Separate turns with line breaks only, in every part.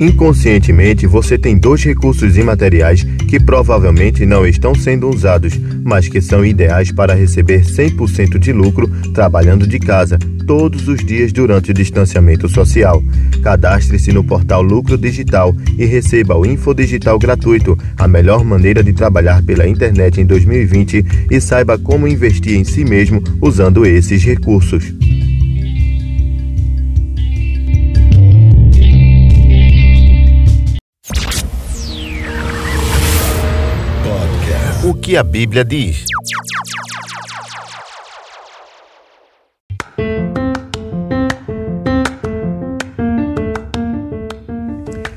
Inconscientemente, você tem dois recursos imateriais que provavelmente não estão sendo usados, mas que são ideais para receber 100% de lucro trabalhando de casa todos os dias durante o distanciamento social. Cadastre-se no portal Lucro Digital e receba o Infodigital gratuito, a melhor maneira de trabalhar pela internet em 2020 e saiba como investir em si mesmo usando esses recursos. Que a Bíblia diz?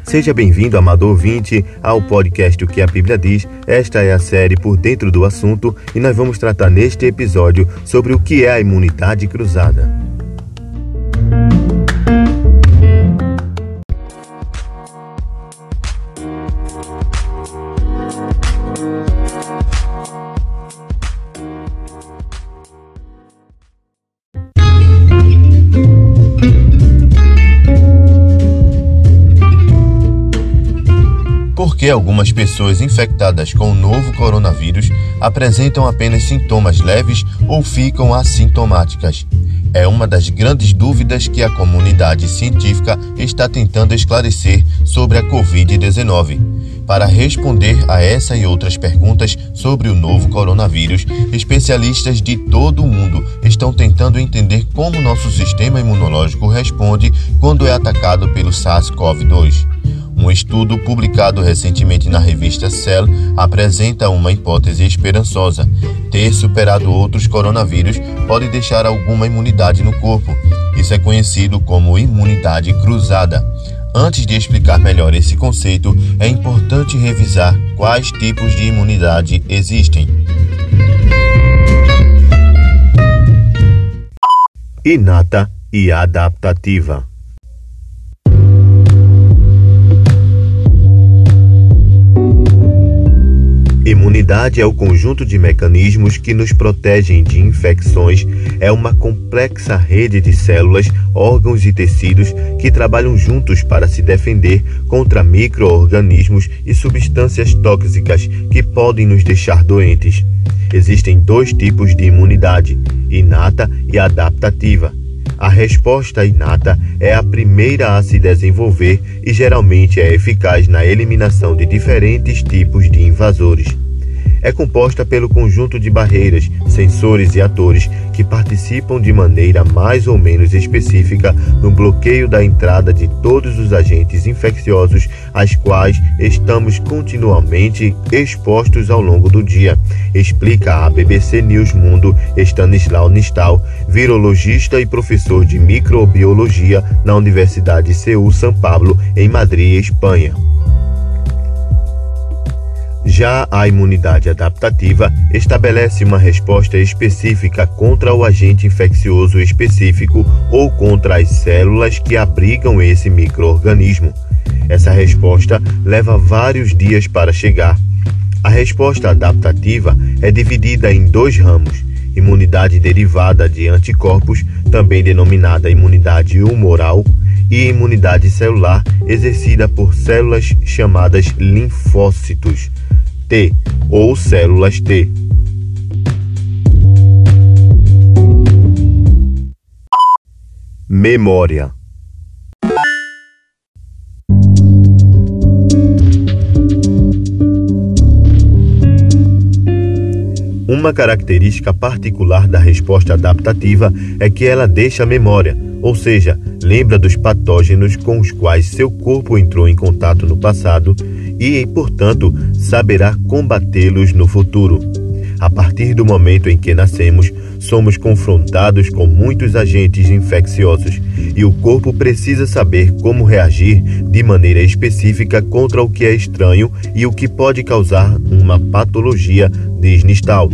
Seja bem-vindo, amado ouvinte, ao podcast O que a Bíblia diz. Esta é a série Por Dentro do Assunto e nós vamos tratar neste episódio sobre o que é a imunidade cruzada. Algumas pessoas infectadas com o novo coronavírus apresentam apenas sintomas leves ou ficam assintomáticas. É uma das grandes dúvidas que a comunidade científica está tentando esclarecer sobre a Covid-19. Para responder a essa e outras perguntas sobre o novo coronavírus, especialistas de todo o mundo estão tentando entender como nosso sistema imunológico responde quando é atacado pelo SARS-CoV-2. Um estudo publicado recentemente na revista Cell apresenta uma hipótese esperançosa. Ter superado outros coronavírus pode deixar alguma imunidade no corpo. Isso é conhecido como imunidade cruzada. Antes de explicar melhor esse conceito, é importante revisar quais tipos de imunidade existem. Inata e adaptativa. Imunidade é o conjunto de mecanismos que nos protegem de infecções, é uma complexa rede de células, órgãos e tecidos que trabalham juntos para se defender contra microorganismos e substâncias tóxicas que podem nos deixar doentes. Existem dois tipos de imunidade: inata e adaptativa. A resposta inata é a primeira a se desenvolver e geralmente é eficaz na eliminação de diferentes tipos de invasores é composta pelo conjunto de barreiras, sensores e atores que participam de maneira mais ou menos específica no bloqueio da entrada de todos os agentes infecciosos aos quais estamos continuamente expostos ao longo do dia, explica a BBC News Mundo Stanislau Nistal, virologista e professor de microbiologia na Universidade CEU São Paulo, em Madrid, Espanha. Já a imunidade adaptativa estabelece uma resposta específica contra o agente infeccioso específico ou contra as células que abrigam esse microorganismo. Essa resposta leva vários dias para chegar. A resposta adaptativa é dividida em dois ramos: imunidade derivada de anticorpos, também denominada imunidade humoral, e imunidade celular, exercida por células chamadas linfócitos. T ou células T. Memória Uma característica particular da resposta adaptativa é que ela deixa memória, ou seja, lembra dos patógenos com os quais seu corpo entrou em contato no passado e, portanto, saberá combatê-los no futuro. A partir do momento em que nascemos, somos confrontados com muitos agentes infecciosos e o corpo precisa saber como reagir de maneira específica contra o que é estranho e o que pode causar uma patologia, diz Nistal.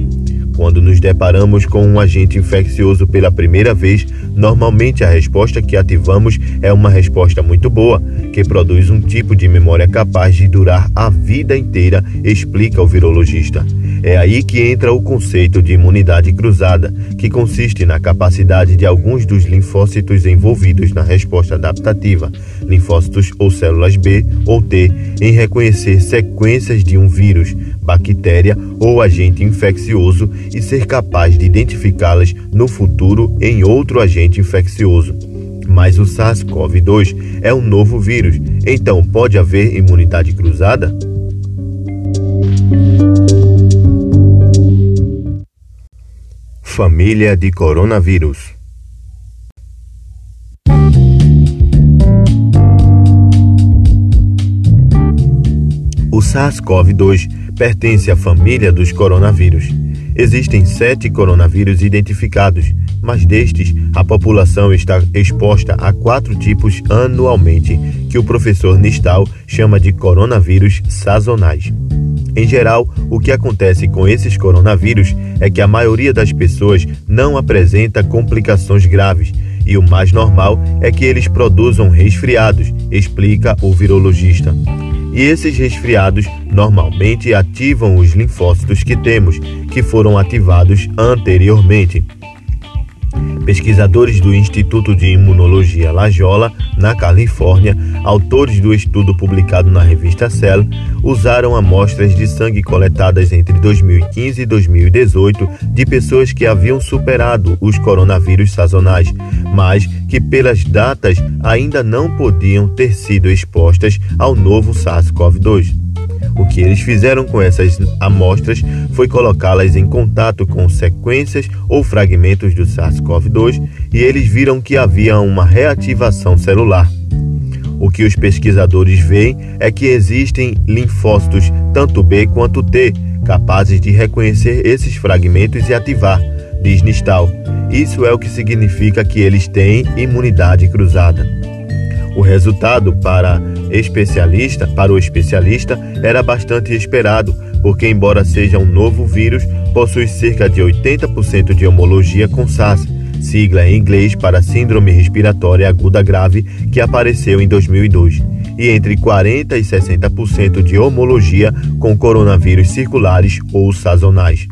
Quando nos deparamos com um agente infeccioso pela primeira vez, normalmente a resposta que ativamos é uma resposta muito boa, que produz um tipo de memória capaz de durar a vida inteira, explica o virologista. É aí que entra o conceito de imunidade cruzada, que consiste na capacidade de alguns dos linfócitos envolvidos na resposta adaptativa, linfócitos ou células B ou T, em reconhecer sequências de um vírus, bactéria ou agente infeccioso e ser capaz de identificá-las no futuro em outro agente infeccioso. Mas o SARS-CoV-2 é um novo vírus, então pode haver imunidade cruzada? Família de coronavírus. O SARS-CoV-2 pertence à família dos coronavírus. Existem sete coronavírus identificados, mas destes, a população está exposta a quatro tipos anualmente, que o professor Nistal chama de coronavírus sazonais. Em geral, o que acontece com esses coronavírus é que a maioria das pessoas não apresenta complicações graves e o mais normal é que eles produzam resfriados, explica o virologista. E esses resfriados normalmente ativam os linfócitos que temos, que foram ativados anteriormente. Pesquisadores do Instituto de Imunologia Lajola, na Califórnia, autores do estudo publicado na revista Cell, usaram amostras de sangue coletadas entre 2015 e 2018 de pessoas que haviam superado os coronavírus sazonais, mas que pelas datas ainda não podiam ter sido expostas ao novo SARS-CoV-2. O que eles fizeram com essas amostras foi colocá-las em contato com sequências ou fragmentos do SARS-CoV-2 e eles viram que havia uma reativação celular. O que os pesquisadores veem é que existem linfócitos, tanto B quanto T, capazes de reconhecer esses fragmentos e ativar, diz Nistal. Isso é o que significa que eles têm imunidade cruzada. O resultado para especialista, para o especialista, era bastante esperado, porque embora seja um novo vírus, possui cerca de 80% de homologia com SARS, sigla em inglês para Síndrome Respiratória Aguda Grave, que apareceu em 2002, e entre 40 e 60% de homologia com coronavírus circulares ou sazonais.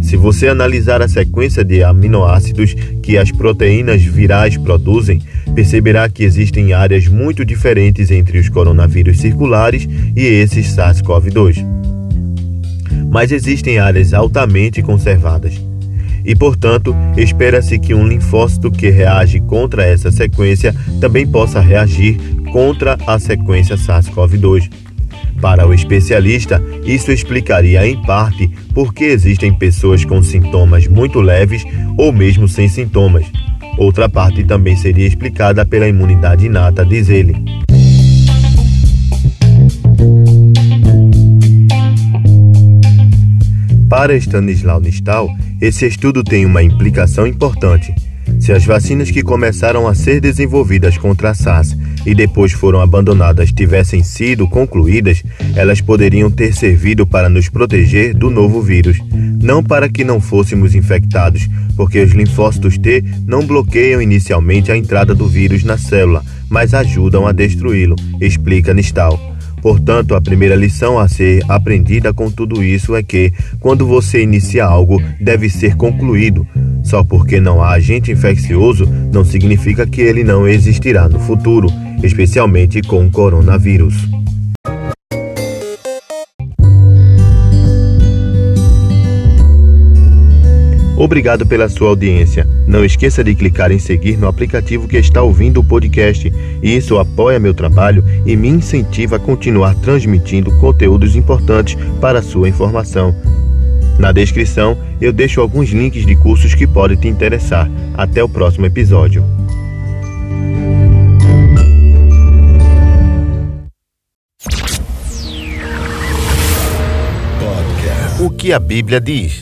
Se você analisar a sequência de aminoácidos que as proteínas virais produzem, perceberá que existem áreas muito diferentes entre os coronavírus circulares e esses SARS-CoV-2. Mas existem áreas altamente conservadas. E, portanto, espera-se que um linfócito que reage contra essa sequência também possa reagir contra a sequência SARS-CoV-2 para o especialista, isso explicaria em parte por que existem pessoas com sintomas muito leves ou mesmo sem sintomas. Outra parte também seria explicada pela imunidade inata, diz ele. Para Stanislau Nistal, esse estudo tem uma implicação importante. Se as vacinas que começaram a ser desenvolvidas contra a SARS e depois foram abandonadas tivessem sido concluídas, elas poderiam ter servido para nos proteger do novo vírus, não para que não fôssemos infectados, porque os linfócitos T não bloqueiam inicialmente a entrada do vírus na célula, mas ajudam a destruí-lo, explica Nistal. Portanto, a primeira lição a ser aprendida com tudo isso é que, quando você inicia algo, deve ser concluído. Só porque não há agente infeccioso não significa que ele não existirá no futuro, especialmente com o coronavírus. Obrigado pela sua audiência. Não esqueça de clicar em seguir no aplicativo que está ouvindo o podcast. Isso apoia meu trabalho e me incentiva a continuar transmitindo conteúdos importantes para a sua informação. Na descrição eu deixo alguns links de cursos que podem te interessar. Até o próximo episódio. O que a Bíblia diz?